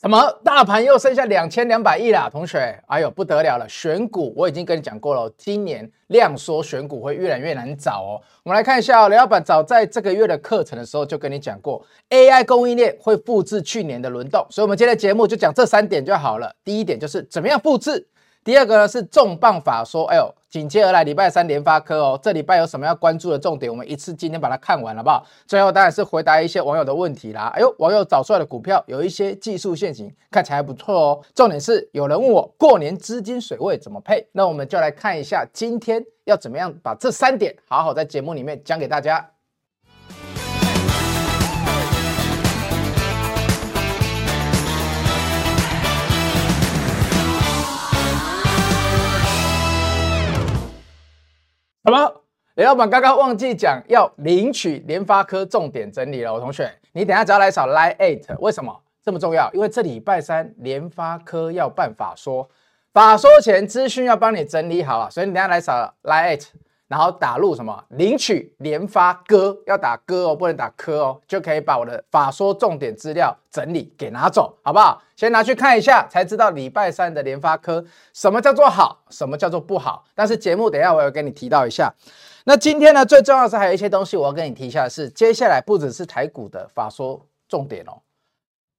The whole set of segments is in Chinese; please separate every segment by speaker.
Speaker 1: 什么大盘又剩下两千两百亿啦，同学，哎呦不得了了！选股我已经跟你讲过了，今年量缩选股会越来越难找哦。我们来看一下哦，雷老板早在这个月的课程的时候就跟你讲过，AI 供应链会复制去年的轮动，所以我们今天的节目就讲这三点就好了。第一点就是怎么样复制。第二个呢是重磅法说，哎呦，紧接而来礼拜三联发科哦，这礼拜有什么要关注的重点？我们一次今天把它看完好不好？最后当然是回答一些网友的问题啦。哎呦，网友找出来的股票有一些技术陷阱，看起来还不错哦。重点是有人问我过年资金水位怎么配，那我们就来看一下今天要怎么样把这三点好好在节目里面讲给大家。什么？雷老板刚刚忘记讲要领取联发科重点整理了，我同学，你等下只要来扫 LINE@ 为什么这么重要？因为这礼拜三联发科要办法说，法说前资讯要帮你整理好了，所以你等下来扫 LINE@。然后打入什么领取联发科，要打歌哦，不能打科哦，就可以把我的法说重点资料整理给拿走，好不好？先拿去看一下，才知道礼拜三的联发科什么叫做好，什么叫做不好。但是节目等下我要跟你提到一下。那今天呢，最重要是还有一些东西我要跟你提一下是，接下来不只是台股的法说重点哦，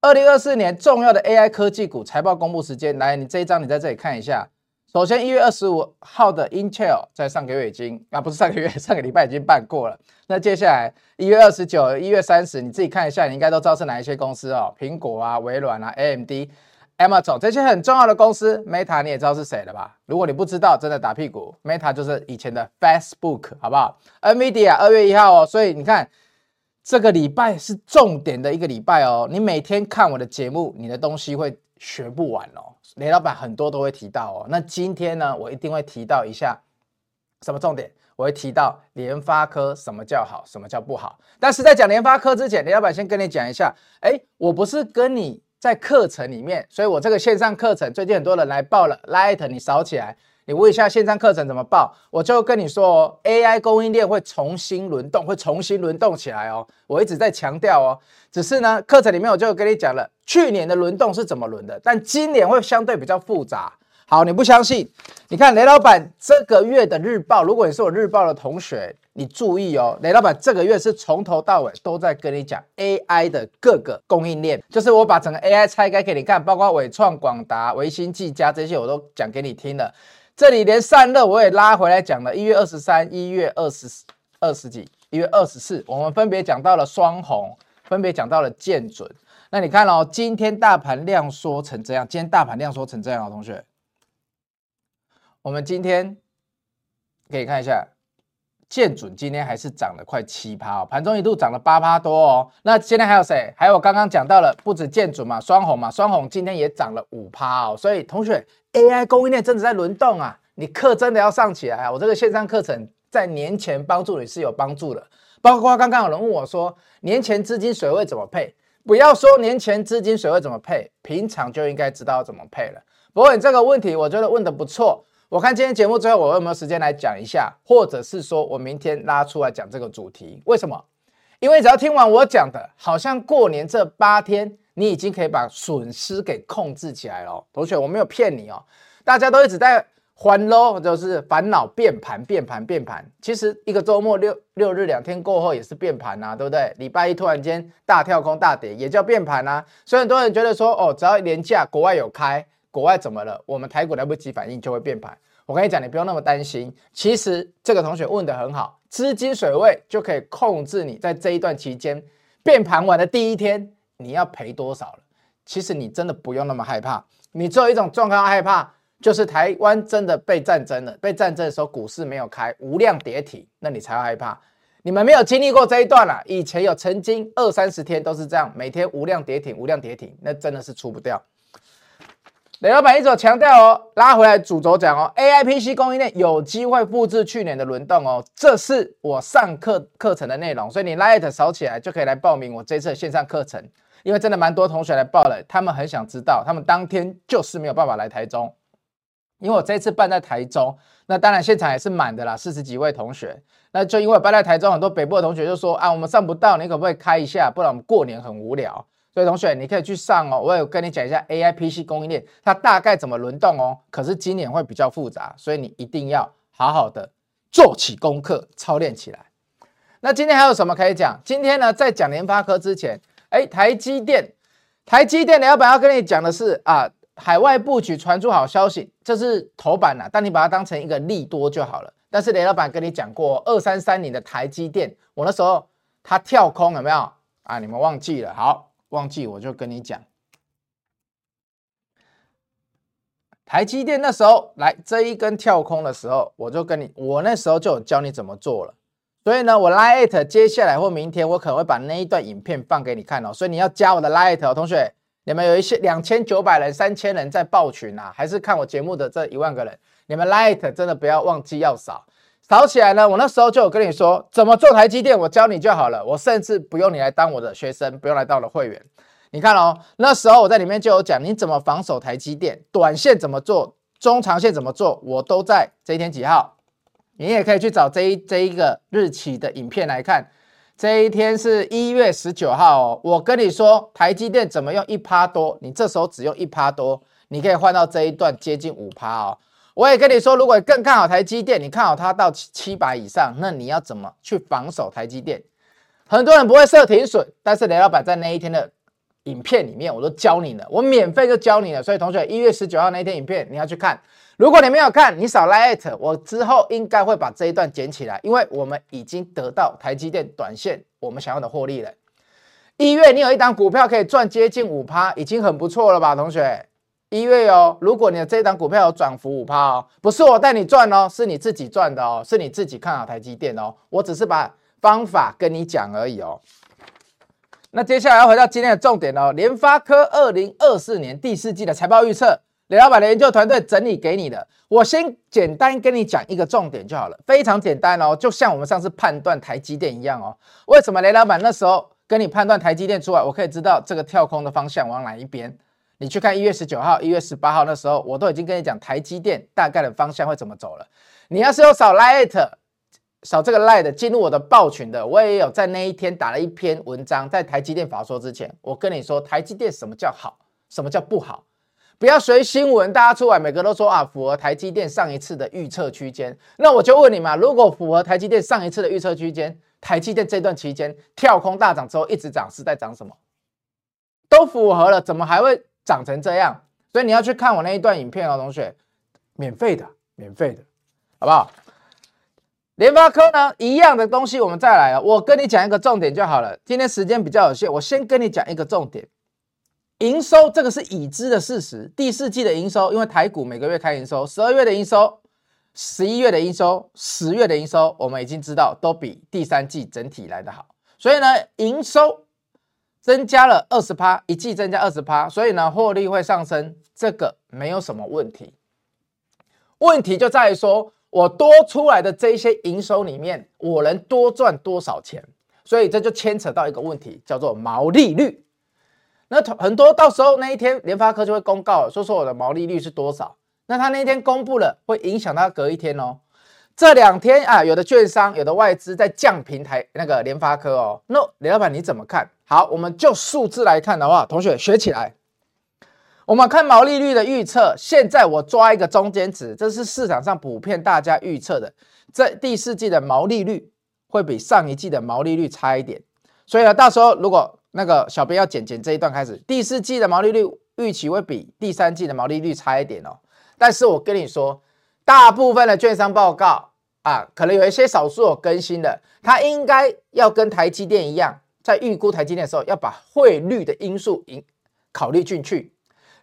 Speaker 1: 二零二四年重要的 AI 科技股财报公布时间，来，你这一张你在这里看一下。首先，一月二十五号的 Intel 在上个月已经啊，不是上个月，上个礼拜已经办过了。那接下来一月二十九、一月三十，你自己看一下，你应该都知道是哪一些公司哦，苹果啊、微软啊、AMD、Amazon 这些很重要的公司。Meta 你也知道是谁了吧？如果你不知道，真的打屁股。Meta 就是以前的 Facebook，好不好？NVIDIA 二月一号哦，所以你看这个礼拜是重点的一个礼拜哦。你每天看我的节目，你的东西会学不完哦。雷老板很多都会提到哦，那今天呢，我一定会提到一下什么重点？我会提到联发科什么叫好，什么叫不好。但是在讲联发科之前，雷老板先跟你讲一下，哎，我不是跟你在课程里面，所以我这个线上课程最近很多人来报了，Light 你扫起来。你问一下线上课程怎么报，我就跟你说哦，AI 供应链会重新轮动，会重新轮动起来哦。我一直在强调哦，只是呢，课程里面我就跟你讲了，去年的轮动是怎么轮的，但今年会相对比较复杂。好，你不相信？你看雷老板这个月的日报，如果你是我日报的同学，你注意哦，雷老板这个月是从头到尾都在跟你讲 AI 的各个供应链，就是我把整个 AI 拆开给你看，包括纬创、广达、维新、技嘉这些，我都讲给你听了。这里连散热我也拉回来讲了，一月二十三、一月二十二十几、一月二十四，我们分别讲到了双红，分别讲到了建准。那你看哦，今天大盘量缩成这样，今天大盘量缩成这样，同学，我们今天可以看一下，建准今天还是涨了快七趴哦，盘中一度涨了八趴多哦。那今天还有谁？还有我刚刚讲到了，不止建准嘛，双红嘛，双红今天也涨了五趴哦。所以同学。AI 供应链真的在轮动啊！你课真的要上起来啊！我这个线上课程在年前帮助你是有帮助的，包括刚刚有人问我说，年前资金水位怎么配？不要说年前资金水位怎么配，平常就应该知道怎么配了。不过你这个问题，我觉得问得不错。我看今天节目最后，我有没有时间来讲一下，或者是说我明天拉出来讲这个主题？为什么？因为只要听完我讲的，好像过年这八天。你已经可以把损失给控制起来了，同学，我没有骗你哦。大家都一直在烦恼，就是烦恼变盘、变盘、变盘。其实一个周末六六日两天过后也是变盘呐，对不对？礼拜一突然间大跳空大跌，也叫变盘呐。所以很多人觉得说，哦，只要连假国外有开，国外怎么了？我们台股来不及反应就会变盘。我跟你讲，你不用那么担心。其实这个同学问得很好，资金水位就可以控制你在这一段期间变盘完的第一天。你要赔多少了？其实你真的不用那么害怕。你只有一种状况害怕，就是台湾真的被战争了。被战争的时候，股市没有开，无量跌停，那你才要害怕。你们没有经历过这一段了。以前有曾经二三十天都是这样，每天无量跌停，无量跌停，那真的是出不掉。雷老板一直强调哦，拉回来主轴讲哦，AI PC 供应链有机会复制去年的轮动哦，这是我上课课程的内容，所以你 LINE 扫起来就可以来报名我这次的线上课程。因为真的蛮多同学来报了，他们很想知道，他们当天就是没有办法来台中，因为我这次办在台中，那当然现场也是满的啦，四十几位同学，那就因为我办在台中，很多北部的同学就说啊，我们上不到，你可不可以开一下？不然我们过年很无聊。所以同学你可以去上哦，我有跟你讲一下 AI PC 供应链它大概怎么轮动哦。可是今年会比较复杂，所以你一定要好好的做起功课，操练起来。那今天还有什么可以讲？今天呢，在讲联发科之前，哎，台积电，台积电的老板要跟你讲的是啊，海外布局传出好消息，这是头版呐，但你把它当成一个利多就好了。但是雷老板跟你讲过，二三三零的台积电，我那时候它跳空有没有啊？你们忘记了？好。忘记我就跟你讲，台积电那时候来这一根跳空的时候，我就跟你，我那时候就有教你怎么做了。所以呢，我 Lite 接下来或明天我可能会把那一段影片放给你看哦。所以你要加我的 Lite 哦，同学，你们有一些两千九百人、三千人在报群啊，还是看我节目的这一万个人，你们 Lite 真的不要忘记要扫。扫起来呢，我那时候就有跟你说怎么做台积电，我教你就好了。我甚至不用你来当我的学生，不用来当我的会员。你看哦，那时候我在里面就有讲你怎么防守台积电，短线怎么做，中长线怎么做，我都在这一天几号。你也可以去找这一这一个日期的影片来看。这一天是一月十九号哦。我跟你说台积电怎么用一趴多，你这时候只用一趴多，你可以换到这一段接近五趴哦。我也跟你说，如果更看好台积电，你看好它到七百以上，那你要怎么去防守台积电？很多人不会设停损，但是雷老板在那一天的影片里面我都教你了，我免费就教你了。所以同学，一月十九号那一天影片你要去看。如果你没有看，你少 LINE@，我之后应该会把这一段剪起来，因为我们已经得到台积电短线我们想要的获利了。一月你有一档股票可以赚接近五趴，已经很不错了吧，同学？一月哦，如果你的这档股票有涨幅五趴哦，不是我带你赚哦，是你自己赚的哦，是你自己看好台积电哦，我只是把方法跟你讲而已哦。那接下来要回到今天的重点哦，联发科二零二四年第四季的财报预测，雷老板的研究团队整理给你的，我先简单跟你讲一个重点就好了，非常简单哦，就像我们上次判断台积电一样哦。为什么雷老板那时候跟你判断台积电出来，我可以知道这个跳空的方向往哪一边？你去看一月十九号、一月十八号那时候，我都已经跟你讲台积电大概的方向会怎么走了。你要是有扫 light，扫这个 light 进入我的报群的，我也有在那一天打了一篇文章，在台积电法说之前，我跟你说台积电什么叫好，什么叫不好，不要随新闻大家出来每个都说啊符合台积电上一次的预测区间，那我就问你嘛，如果符合台积电上一次的预测区间，台积电这段期间跳空大涨之后一直涨是在涨什么？都符合了，怎么还会？长成这样，所以你要去看我那一段影片哦，同学，免费的，免费的，好不好？联发科呢，一样的东西，我们再来啊。我跟你讲一个重点就好了。今天时间比较有限，我先跟你讲一个重点。营收这个是已知的事实，第四季的营收，因为台股每个月开营收，十二月的营收、十一月的营收、十月的营收，我们已经知道都比第三季整体来得好，所以呢，营收。增加了二十趴，一季增加二十趴，所以呢，获利会上升，这个没有什么问题。问题就在于说，我多出来的这些营收里面，我能多赚多少钱？所以这就牵扯到一个问题，叫做毛利率。那很多到时候那一天，联发科就会公告说说我的毛利率是多少。那他那一天公布了，会影响他隔一天哦。这两天啊，有的券商、有的外资在降平台那个联发科哦。那雷老板你怎么看？好，我们就数字来看的话，同学学起来。我们看毛利率的预测，现在我抓一个中间值，这是市场上普遍大家预测的，这第四季的毛利率会比上一季的毛利率差一点。所以呢，到时候如果那个小编要剪剪这一段开始，第四季的毛利率预期会比第三季的毛利率差一点哦。但是我跟你说，大部分的券商报告啊，可能有一些少数有更新的，它应该要跟台积电一样。在预估台积电的时候，要把汇率的因素引考虑进去。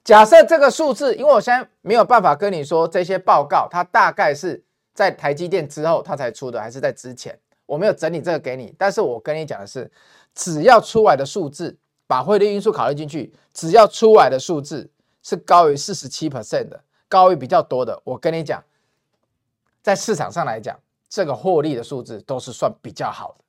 Speaker 1: 假设这个数字，因为我现在没有办法跟你说这些报告，它大概是在台积电之后它才出的，还是在之前？我没有整理这个给你。但是我跟你讲的是，只要出来的数字，把汇率因素考虑进去，只要出来的数字是高于四十七 percent 的，高于比较多的，我跟你讲，在市场上来讲，这个获利的数字都是算比较好的。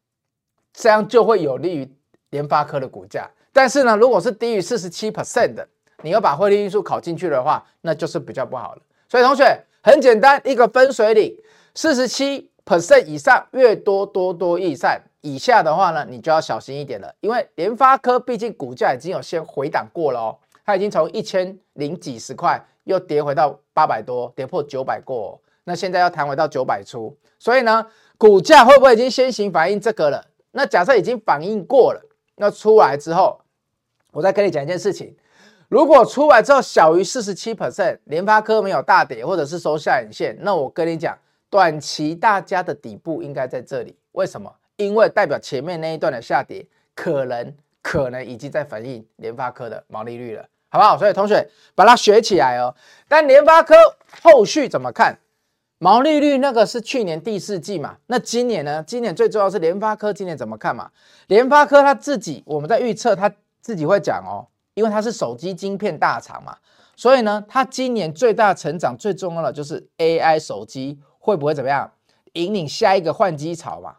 Speaker 1: 这样就会有利于联发科的股价，但是呢，如果是低于四十七 percent 的，你要把汇率因素考进去的话，那就是比较不好了。所以同学很简单，一个分水岭，四十七 percent 以上越多多多益善，以下的话呢，你就要小心一点了，因为联发科毕竟股价已经有先回档过了哦，它已经从一千零几十块又跌回到八百多，跌破九百过哦，那现在要弹回到九百出，所以呢，股价会不会已经先行反映这个了？那假设已经反映过了，那出来之后，我再跟你讲一件事情，如果出来之后小于四十七 percent，联发科没有大跌或者是收下影线，那我跟你讲。短期大家的底部应该在这里，为什么？因为代表前面那一段的下跌，可能可能已经在反映联发科的毛利率了，好不好？所以同学把它学起来哦。但联发科后续怎么看？毛利率那个是去年第四季嘛？那今年呢？今年最重要是联发科今年怎么看嘛？联发科他自己我们在预测，他自己会讲哦，因为他是手机晶片大厂嘛，所以呢，他今年最大成长最重要的就是 AI 手机。会不会怎么样引领下一个换机潮嘛？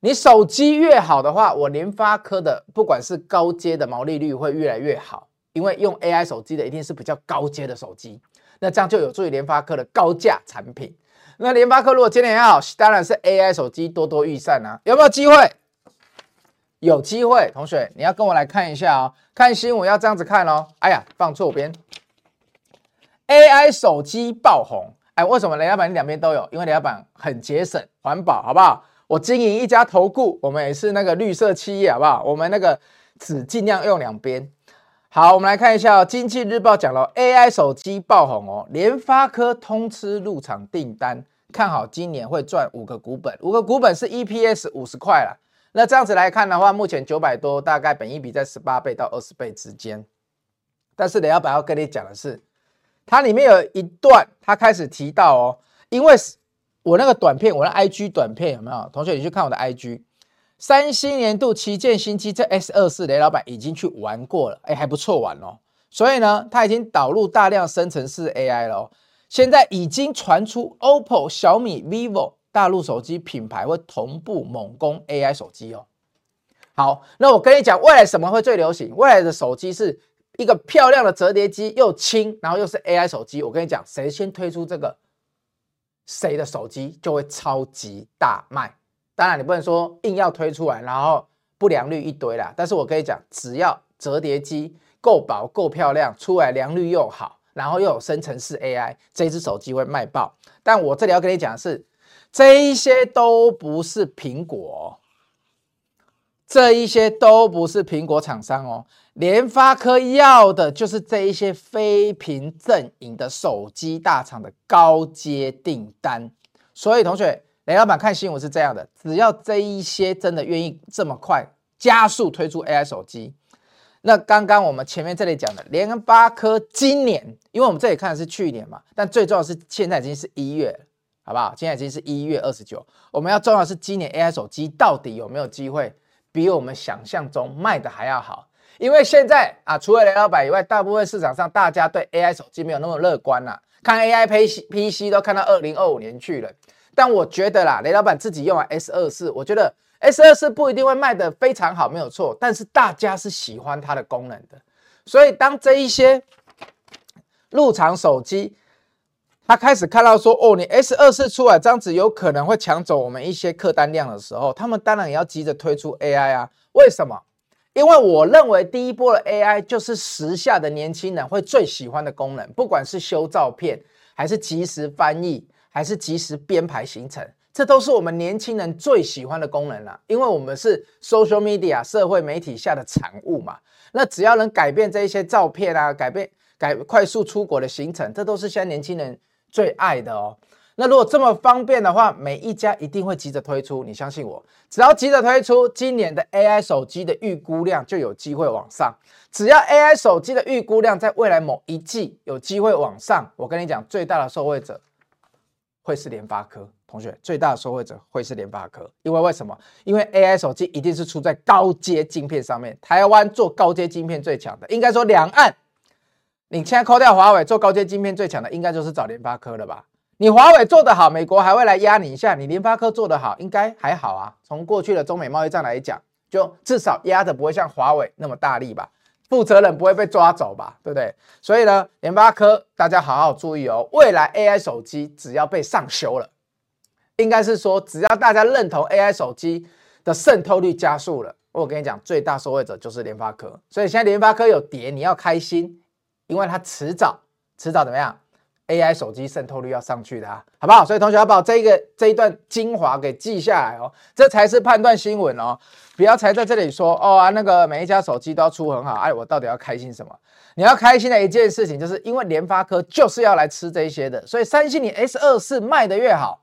Speaker 1: 你手机越好的话，我联发科的不管是高阶的毛利率会越来越好，因为用 AI 手机的一定是比较高阶的手机，那这样就有助于联发科的高价产品。那联发科如果今年要好，当然是 AI 手机多多益善啊，有没有机会？有机会，同学你要跟我来看一下哦，看新闻要这样子看哦。哎呀，放错边，AI 手机爆红。哎，为什么雷老板你两边都有？因为雷老板很节省环保，好不好？我经营一家投顾，我们也是那个绿色企业，好不好？我们那个纸尽量用两边。好，我们来看一下哦，《经济日报》讲了 AI 手机爆红哦，联发科通吃入场订单，看好今年会赚五个股本，五个股本是 EPS 五十块啦。那这样子来看的话，目前九百多，大概本益比在十八倍到二十倍之间。但是雷老板要跟你讲的是。它里面有一段，他开始提到哦，因为我那个短片，我的 IG 短片有没有？同学，你去看我的 IG。三星年度旗舰新机，这 S 二四雷老板已经去玩过了，哎，还不错玩哦。所以呢，他已经导入大量生成式 AI 了哦。现在已经传出 OPPO、小米、vivo 大陆手机品牌会同步猛攻 AI 手机哦。好，那我跟你讲，未来什么会最流行？未来的手机是。一个漂亮的折叠机，又轻，然后又是 AI 手机。我跟你讲，谁先推出这个，谁的手机就会超级大卖。当然，你不能说硬要推出来，然后不良率一堆啦。但是我跟你讲，只要折叠机够薄、够漂亮，出来良率又好，然后又有生成式 AI，这只手机会卖爆。但我这里要跟你讲的是，这一些都不是苹果。这一些都不是苹果厂商哦，联发科要的就是这一些非屏阵营的手机大厂的高阶订单。所以同学，雷老板看新闻是这样的：只要这一些真的愿意这么快加速推出 AI 手机，那刚刚我们前面这里讲的联发科今年，因为我们这里看的是去年嘛，但最重要的是现在已经是一月，好不好？现在已经是一月二十九，我们要重要的是今年 AI 手机到底有没有机会？比我们想象中卖的还要好，因为现在啊，除了雷老板以外，大部分市场上大家对 AI 手机没有那么乐观啦，看 AI PC PC 都看到二零二五年去了。但我觉得啦，雷老板自己用了 S 二四，我觉得 S 二四不一定会卖得非常好，没有错，但是大家是喜欢它的功能的。所以当这一些入场手机，他开始看到说，哦，你 S 二四出来这样子有可能会抢走我们一些客单量的时候，他们当然也要急着推出 AI 啊。为什么？因为我认为第一波的 AI 就是时下的年轻人会最喜欢的功能，不管是修照片，还是即时翻译，还是及时编排行程，这都是我们年轻人最喜欢的功能啦。因为我们是 social media 社会媒体下的产物嘛，那只要能改变这一些照片啊，改变改快速出国的行程，这都是现在年轻人。最爱的哦，那如果这么方便的话，每一家一定会急着推出。你相信我，只要急着推出，今年的 AI 手机的预估量就有机会往上。只要 AI 手机的预估量在未来某一季有机会往上，我跟你讲，最大的受惠者会是联发科。同学，最大的受惠者会是联发科，因为为什么？因为 AI 手机一定是出在高阶晶片上面。台湾做高阶晶片最强的，应该说两岸。你现在扣掉华为做高阶晶片最强的，应该就是找联发科了吧？你华为做得好，美国还会来压你一下；你联发科做得好，应该还好啊。从过去的中美贸易战来讲，就至少压的不会像华为那么大力吧？负责人不会被抓走吧？对不对？所以呢，联发科大家好好注意哦。未来 AI 手机只要被上修了，应该是说只要大家认同 AI 手机的渗透率加速了。我跟你讲，最大受惠者就是联发科，所以现在联发科有跌，你要开心，因为它迟早迟早怎么样？AI 手机渗透率要上去的啊，好不好？所以同学要把这个这一段精华给记下来哦，这才是判断新闻哦，不要才在这里说哦啊，那个每一家手机都要出很好，哎，我到底要开心什么？你要开心的一件事情，就是因为联发科就是要来吃这些的，所以三星你 S 二四卖的越好，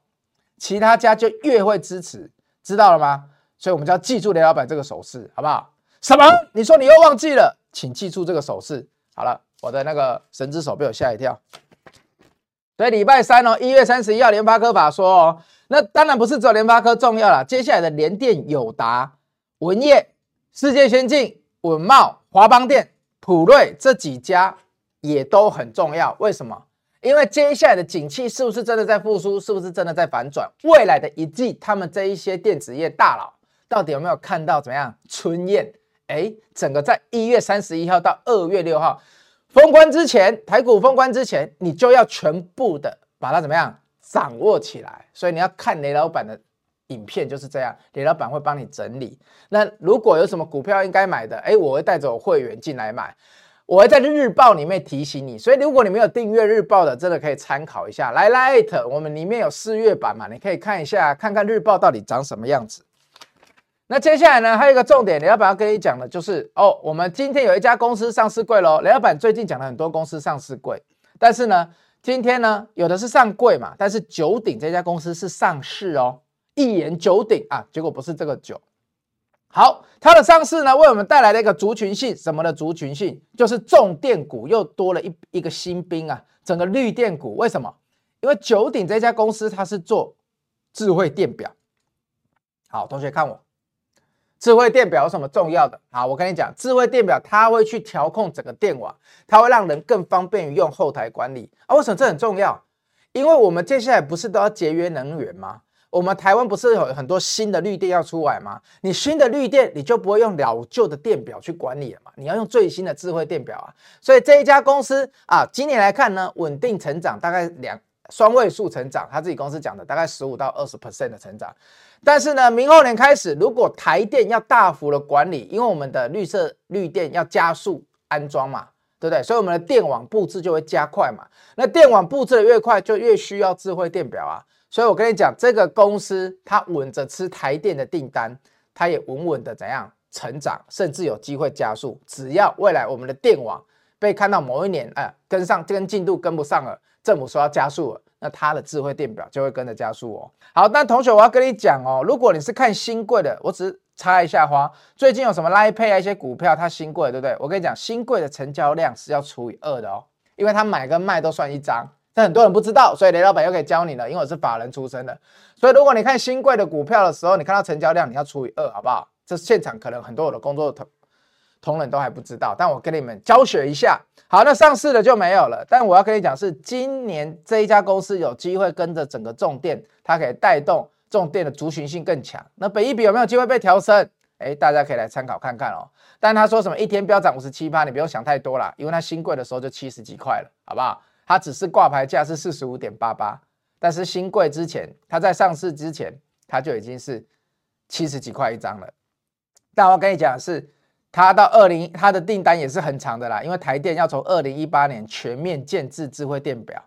Speaker 1: 其他家就越会支持，知道了吗？所以我们就要记住雷老板这个手势，好不好？什么？你说你又忘记了？请记住这个手势。好了，我的那个神之手被我吓一跳。所以礼拜三哦，一月三十一号联发科法说哦，那当然不是只有联发科重要了，接下来的联电、友达、文业、世界先进、稳茂、华邦电、普瑞这几家也都很重要。为什么？因为接下来的景气是不是真的在复苏？是不是真的在反转？未来的一季，他们这一些电子业大佬到底有没有看到怎么样春宴？哎，整个在一月三十一号到二月六号。封关之前，台股封关之前，你就要全部的把它怎么样掌握起来。所以你要看雷老板的影片就是这样，雷老板会帮你整理。那如果有什么股票应该买的，哎，我会带着我会员进来买，我会在日报里面提醒你。所以如果你没有订阅日报的，真的可以参考一下。来 l i t 我们里面有四月版嘛，你可以看一下，看看日报到底长什么样子。那接下来呢，还有一个重点，雷老板要跟你讲的，就是哦，我们今天有一家公司上市柜喽。雷老板最近讲了很多公司上市柜，但是呢，今天呢，有的是上柜嘛，但是九鼎这家公司是上市哦，一言九鼎啊，结果不是这个九。好，它的上市呢，为我们带来了一个族群性，什么的族群性？就是重电股又多了一一个新兵啊，整个绿电股。为什么？因为九鼎这家公司它是做智慧电表。好，同学看我。智慧电表有什么重要的？好，我跟你讲，智慧电表它会去调控整个电网，它会让人更方便于用后台管理啊。为什么这很重要？因为我们接下来不是都要节约能源吗？我们台湾不是有很多新的绿电要出来吗？你新的绿电你就不会用老旧的电表去管理了嘛？你要用最新的智慧电表啊。所以这一家公司啊，今年来看呢，稳定成长，大概两双位数成长，他自己公司讲的大概十五到二十 percent 的成长。但是呢，明后年开始，如果台电要大幅的管理，因为我们的绿色绿电要加速安装嘛，对不对？所以我们的电网布置就会加快嘛。那电网布置的越快，就越需要智慧电表啊。所以我跟你讲，这个公司它稳着吃台电的订单，它也稳稳的怎样成长，甚至有机会加速。只要未来我们的电网被看到某一年，哎，跟上跟进度跟不上了，政府说要加速了。那它的智慧电表就会跟着加速哦。好，那同学我要跟你讲哦，如果你是看新贵的，我只是插一下花。最近有什么 Line Pay 啊一些股票，它新贵对不对？我跟你讲，新贵的成交量是要除以二的哦，因为它买跟卖都算一张。但很多人不知道，所以雷老板又可以教你了，因为我是法人出身的。所以如果你看新贵的股票的时候，你看到成交量，你要除以二，好不好？这现场可能很多我的工作同同仁都还不知道，但我跟你们教学一下。好，那上市的就没有了。但我要跟你讲，是今年这一家公司有机会跟着整个重电，它可以带动重电的族群性更强。那北一比有没有机会被调升？哎，大家可以来参考看看哦。但他说什么一天飙涨五十七趴，你不用想太多啦，因为它新贵的时候就七十几块了，好不好？它只是挂牌价是四十五点八八，但是新贵之前，它在上市之前，它就已经是七十几块一张了。但我跟你讲是。它到二零，它的订单也是很长的啦，因为台电要从二零一八年全面建置智慧电表，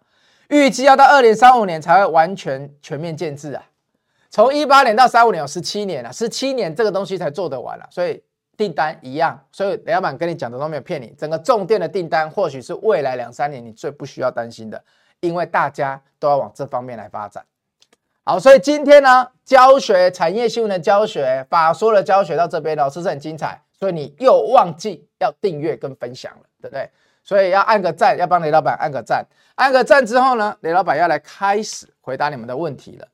Speaker 1: 预计要到二零三五年才会完全全面建置啊。从一八年到三五年有十七年了，十七年这个东西才做得完了，所以订单一样。所以雷老板跟你讲的都没有骗你，整个重电的订单或许是未来两三年你最不需要担心的，因为大家都要往这方面来发展。好，所以今天呢，教学产业新闻的教学，法说的教学到这边了，是不是很精彩？所以你又忘记要订阅跟分享了，对不对？所以要按个赞，要帮雷老板按个赞。按个赞之后呢，雷老板要来开始回答你们的问题了。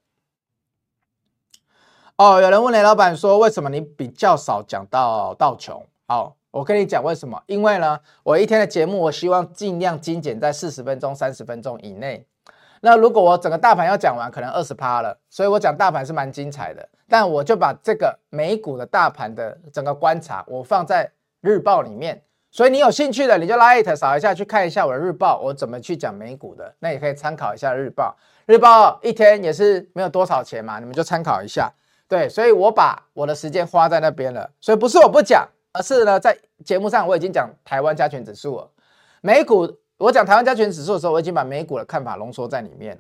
Speaker 1: 哦，有人问雷老板说，为什么你比较少讲到道琼？好，我跟你讲为什么？因为呢，我一天的节目，我希望尽量精简在四十分钟、三十分钟以内。那如果我整个大盘要讲完，可能二十趴了，所以我讲大盘是蛮精彩的。但我就把这个美股的大盘的整个观察，我放在日报里面。所以你有兴趣的，你就拉 it 扫一下去看一下我的日报，我怎么去讲美股的，那也可以参考一下日报。日报一天也是没有多少钱嘛，你们就参考一下。对，所以我把我的时间花在那边了。所以不是我不讲，而是呢，在节目上我已经讲台湾加权指数了。美股我讲台湾加权指数的时候，我已经把美股的看法浓缩在里面。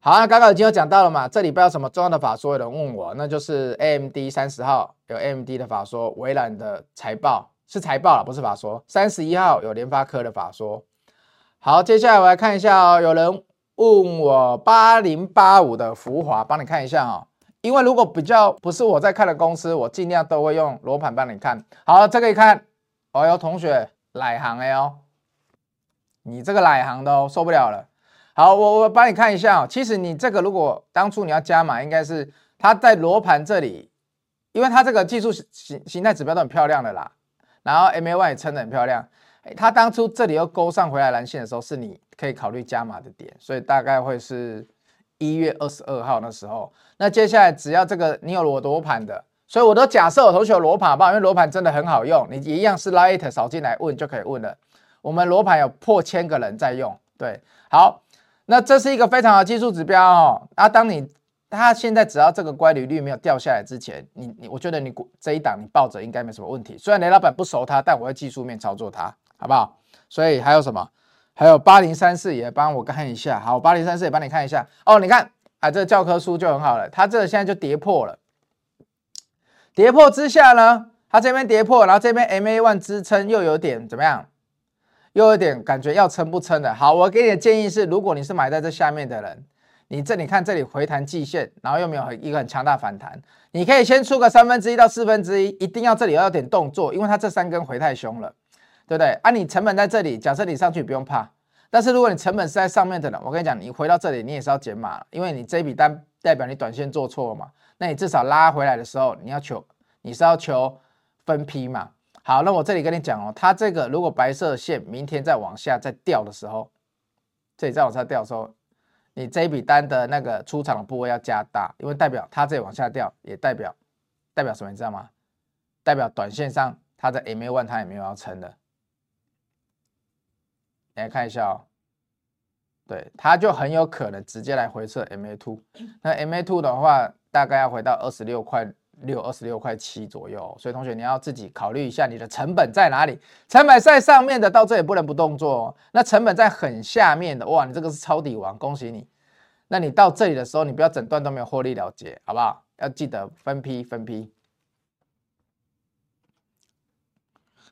Speaker 1: 好，啊刚刚已经有讲到了嘛，这礼拜有什么重要的法说？有人问我，那就是 AMD 三十号有 AMD 的法说，微软的财报是财报了，不是法说。三十一号有联发科的法说。好，接下来我来看一下哦，有人问我八零八五的福华，帮你看一下哦。因为如果比较不是我在看的公司，我尽量都会用罗盘帮你看。好，这个一看，哦哟，同学，来行哎哟，你这个来行的哦，受不了了。好，我我帮你看一下哦。其实你这个如果当初你要加码，应该是它在罗盘这里，因为它这个技术形形态指标都很漂亮的啦，然后 MA1 也撑得很漂亮。它当初这里又勾上回来蓝线的时候，是你可以考虑加码的点，所以大概会是一月二十二号那时候。那接下来只要这个你有罗罗盘的，所以我都假设我同学有罗盘好不好？因为罗盘真的很好用，你一样是 Light 扫进来问就可以问了。我们罗盘有破千个人在用，对，好。那这是一个非常好的技术指标哦。啊，当你它现在只要这个乖离率没有掉下来之前，你你我觉得你这一档你抱着应该没什么问题。虽然雷老板不熟它，但我会技术面操作它，好不好？所以还有什么？还有八零三四也帮我看一下。好，八零三四也帮你看一下。哦，你看啊，这个教科书就很好了。它这个现在就跌破了，跌破之下呢，它这边跌破，然后这边 MA one 支撑又有点怎么样？又有点感觉要撑不撑的。好，我给你的建议是，如果你是买在这下面的人，你这里看这里回弹季线，然后又没有一个很强大反弹，你可以先出个三分之一到四分之一，一定要这里要有点动作，因为它这三根回太凶了，对不对？啊，你成本在这里，假设你上去不用怕，但是如果你成本是在上面的人，我跟你讲，你回到这里你也是要减码，因为你这笔单代表你短线做错了嘛，那你至少拉回来的时候，你要求你是要求分批嘛。好，那我这里跟你讲哦，它这个如果白色线明天再往下再掉的时候，这里再往下掉的时候，你这一笔单的那个出场的部位要加大，因为代表它这里往下掉，也代表代表什么？你知道吗？代表短线上它的 MA one 它也没有要撑的。来看一下哦，对，它就很有可能直接来回测 MA two。那 MA two 的话，大概要回到二十六块。六二十六块七左右，所以同学你要自己考虑一下你的成本在哪里。成本在上面的，到这里不能不动作哦。那成本在很下面的，哇，你这个是抄底王，恭喜你。那你到这里的时候，你不要整段都没有获利了结，好不好？要记得分批分批。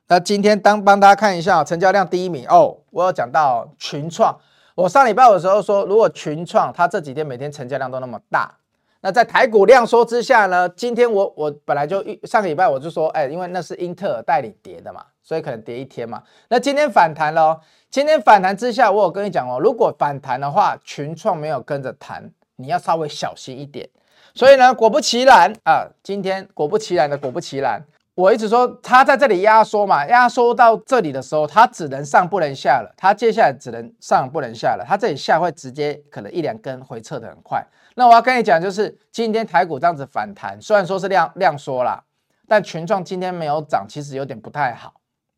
Speaker 1: 那今天当帮大家看一下成交量第一名哦，我有讲到群创，我上礼拜的时候说，如果群创它这几天每天成交量都那么大。那在台股量缩之下呢？今天我我本来就上个礼拜我就说，哎，因为那是英特尔代理跌的嘛，所以可能跌一天嘛。那今天反弹了，今天反弹之下，我有跟你讲哦，如果反弹的话，群创没有跟着弹，你要稍微小心一点。所以呢，果不其然啊，今天果不其然的果不其然，我一直说它在这里压缩嘛，压缩到这里的时候，它只能上不能下了，它接下来只能上不能下了，它这里下会直接可能一两根回撤得很快。那我要跟你讲，就是今天台股这样子反弹，虽然说是量量缩啦，但群创今天没有涨，其实有点不太好。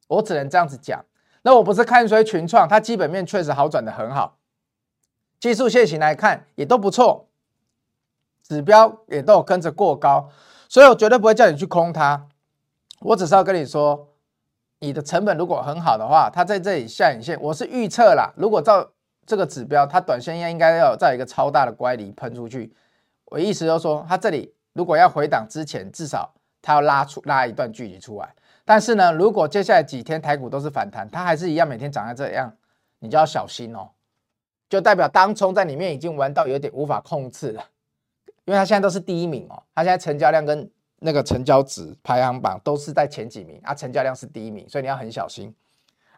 Speaker 1: 我只能这样子讲。那我不是看衰群创，它基本面确实好转得很好，技术线型来看也都不错，指标也都有跟着过高，所以我绝对不会叫你去空它。我只是要跟你说，你的成本如果很好的话，它在这里下影线，我是预测啦，如果照。这个指标，它短线应该应该要再有一个超大的乖离喷出去。我意思就是说，它这里如果要回档之前，至少它要拉出拉一段距离出来。但是呢，如果接下来几天台股都是反弹，它还是一样每天涨在这样，你就要小心哦。就代表当冲在里面已经玩到有点无法控制了，因为它现在都是第一名哦，它现在成交量跟那个成交值排行榜都是在前几名啊，成交量是第一名，所以你要很小心。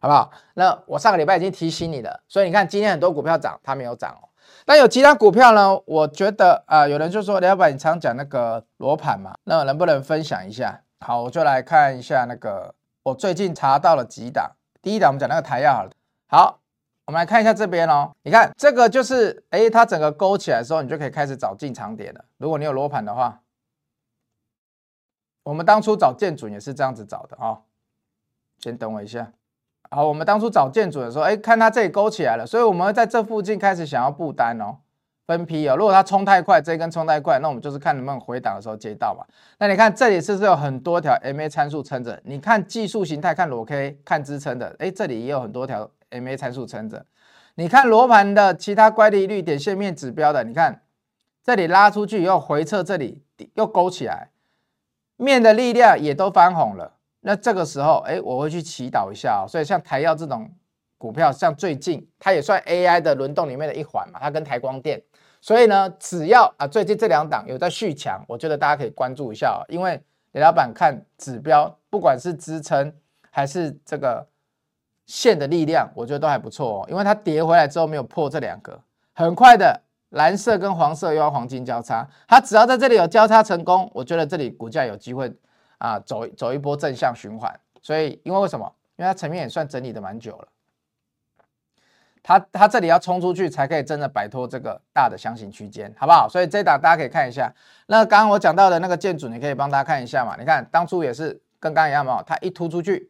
Speaker 1: 好不好？那我上个礼拜已经提醒你了，所以你看今天很多股票涨，它没有涨哦。但有其他股票呢？我觉得啊、有人就说，梁老板，你常讲那个罗盘嘛，那能不能分享一下？好，我就来看一下那个，我最近查到了几档。第一档我们讲那个台燿好了。好，我们来看一下这边哦。你看这个就是，哎，它整个勾起来的时候，你就可以开始找进场点了。如果你有罗盘的话，我们当初找建准也是这样子找的哦。先等我一下。好，我们当初找建准的时候，哎，看它这里勾起来了，所以我们会在这附近开始想要布单哦，分批哦。如果它冲太快，这一根冲太快，那我们就是看能不能回档的时候接到嘛。那你看这里是不是有很多条 MA 参数撑着？你看技术形态，看裸 K，看支撑的，哎，这里也有很多条 MA 参数撑着。你看罗盘的其他乖离率、点线面指标的，你看这里拉出去以后回撤，这里又勾起来，面的力量也都翻红了。那这个时候，哎，我会去祈祷一下哦。所以像台燿这种股票，像最近它也算 AI 的轮动里面的一环嘛，它跟台光电。所以呢，只要啊最近这两档有在续强，我觉得大家可以关注一下哦。因为李老板看指标，不管是支撑还是这个线的力量，我觉得都还不错哦。因为它跌回来之后没有破这两个，很快的蓝色跟黄色又要黄金交叉，它只要在这里有交叉成功，我觉得这里股价有机会。啊，走走一波正向循环，所以因为为什么？因为它层面也算整理的蛮久了，它它这里要冲出去才可以真的摆脱这个大的箱型区间，好不好？所以这档大家可以看一下。那刚刚我讲到的那个建筑，你可以帮大家看一下嘛。你看当初也是跟刚刚一样嘛，它一突出去，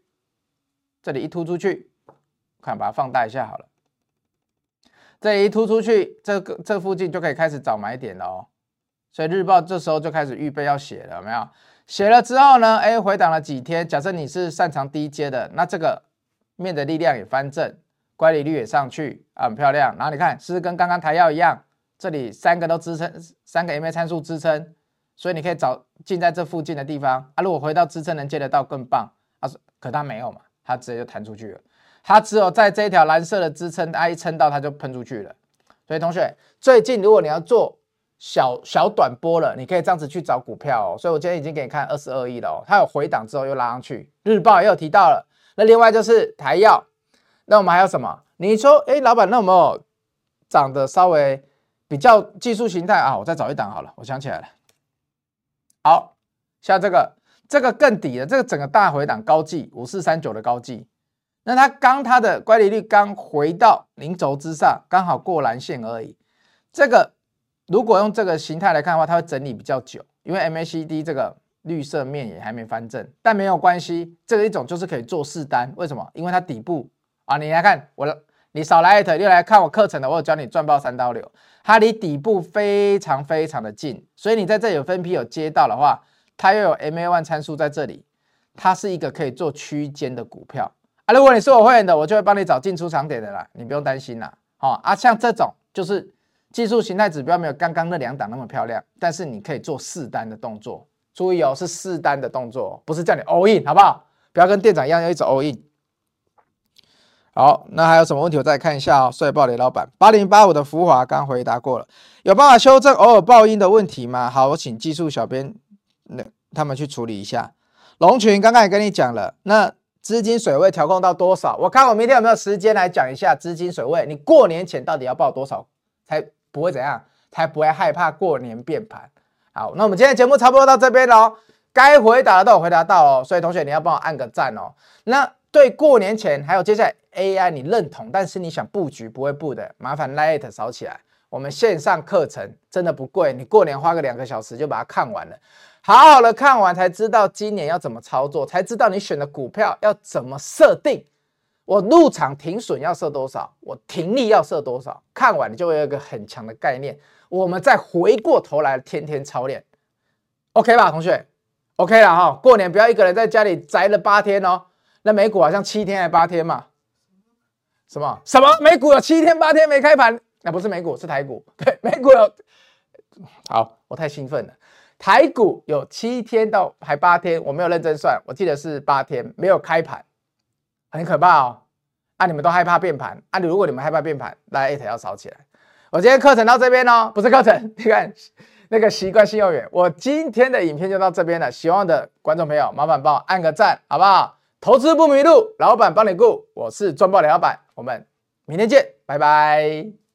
Speaker 1: 这里一突出去，看把它放大一下好了，这一突出去，这个这附近就可以开始找买点了哦。所以日报这时候就开始预备要写了，有没有？写了之后呢，哎，回档了几天。假设你是擅长低阶的，那这个面的力量也翻正，乖离率也上去啊，很漂亮。然后你看，是不是跟刚刚台燿一样，这里三个都支撑，三个 MA 参数支撑，所以你可以找进在这附近的地方啊。如果回到支撑能接得到更棒啊，可它没有嘛，它直接就弹出去了。它只有在这一条蓝色的支撑，它一撑到它就喷出去了。所以同学，最近如果你要做。小小短波了，你可以这样子去找股票哦。所以我今天已经给你看二十二亿了哦，它有回档之后又拉上去。日报也有提到了。那另外就是台燿，那我们还有什么？你说，哎，老板，那有没有涨得稍微比较技术形态啊？我再找一档好了，我想起来了。好，像这个，这个更底的，这个整个大回档高技五四三九的高技，那它刚它的乖离率刚回到零轴之上，刚好过蓝线而已，这个。如果用这个形态来看的话，它会整理比较久，因为 MACD 这个绿色面也还没翻正，但没有关系，这个一种就是可以做试单。为什么？因为它底部啊，你来看我，你少来一头，又来看我课程的，我有教你赚爆三刀流，它离底部非常非常的近，所以你在这有分批有接到的话，它又有 MA one 参数在这里，它是一个可以做区间的股票如果你是我会员的，我就会帮你找进出场点的啦，你不用担心啦。好啊，像这种就是。技术形态指标没有刚刚那两档那么漂亮，但是你可以做试单的动作。注意哦，是试单的动作，不是叫你 all in，好不好？不要跟店长一样要一直 all in。好，那还有什么问题？我再看一下哦。帅爆雷老板，八零八五的福华刚回答过了，有办法修正偶尔爆音的问题吗？好，我请技术小编那他们去处理一下。龙群刚刚也跟你讲了，那资金水位调控到多少？我看我明天有没有时间来讲一下资金水位。你过年前到底要报多少才？不会怎样，才不会害怕过年变盘。好，那我们今天的节目差不多到这边喽，该回答的都有回答到哦。所以同学你要帮我按个赞哦。那对过年前还有接下来 AI 你认同，但是你想布局不会布的，麻烦 Lite 扫起来。我们线上课程真的不贵，你过年花个两个小时就把它看完了，好好的看完才知道今年要怎么操作，才知道你选的股票要怎么设定。我入场停损要设多少？我停利要设多少？看完你就会有一个很强的概念。我们再回过头来天天操练，OK 吧，同学？OK 了哈。过年不要一个人在家里宅了八天哦。那美股好像七天还八天嘛？什么什么？美股有七天八天没开盘？那不是美股，是台股。对，美股有。好，我太兴奋了。台股有七天到还八天，我没有认真算，我记得是八天没有开盘。很可怕哦！啊，你们都害怕变盘啊？如果你们害怕变盘，大家要扫起来。我今天课程到这边哦，不是课程，你看那个习惯性用语。我今天的影片就到这边了，希望的观众朋友，麻烦帮我按个赞，好不好？投资不迷路，老板帮你顾。我是赚爆雷老板，我们明天见，拜拜。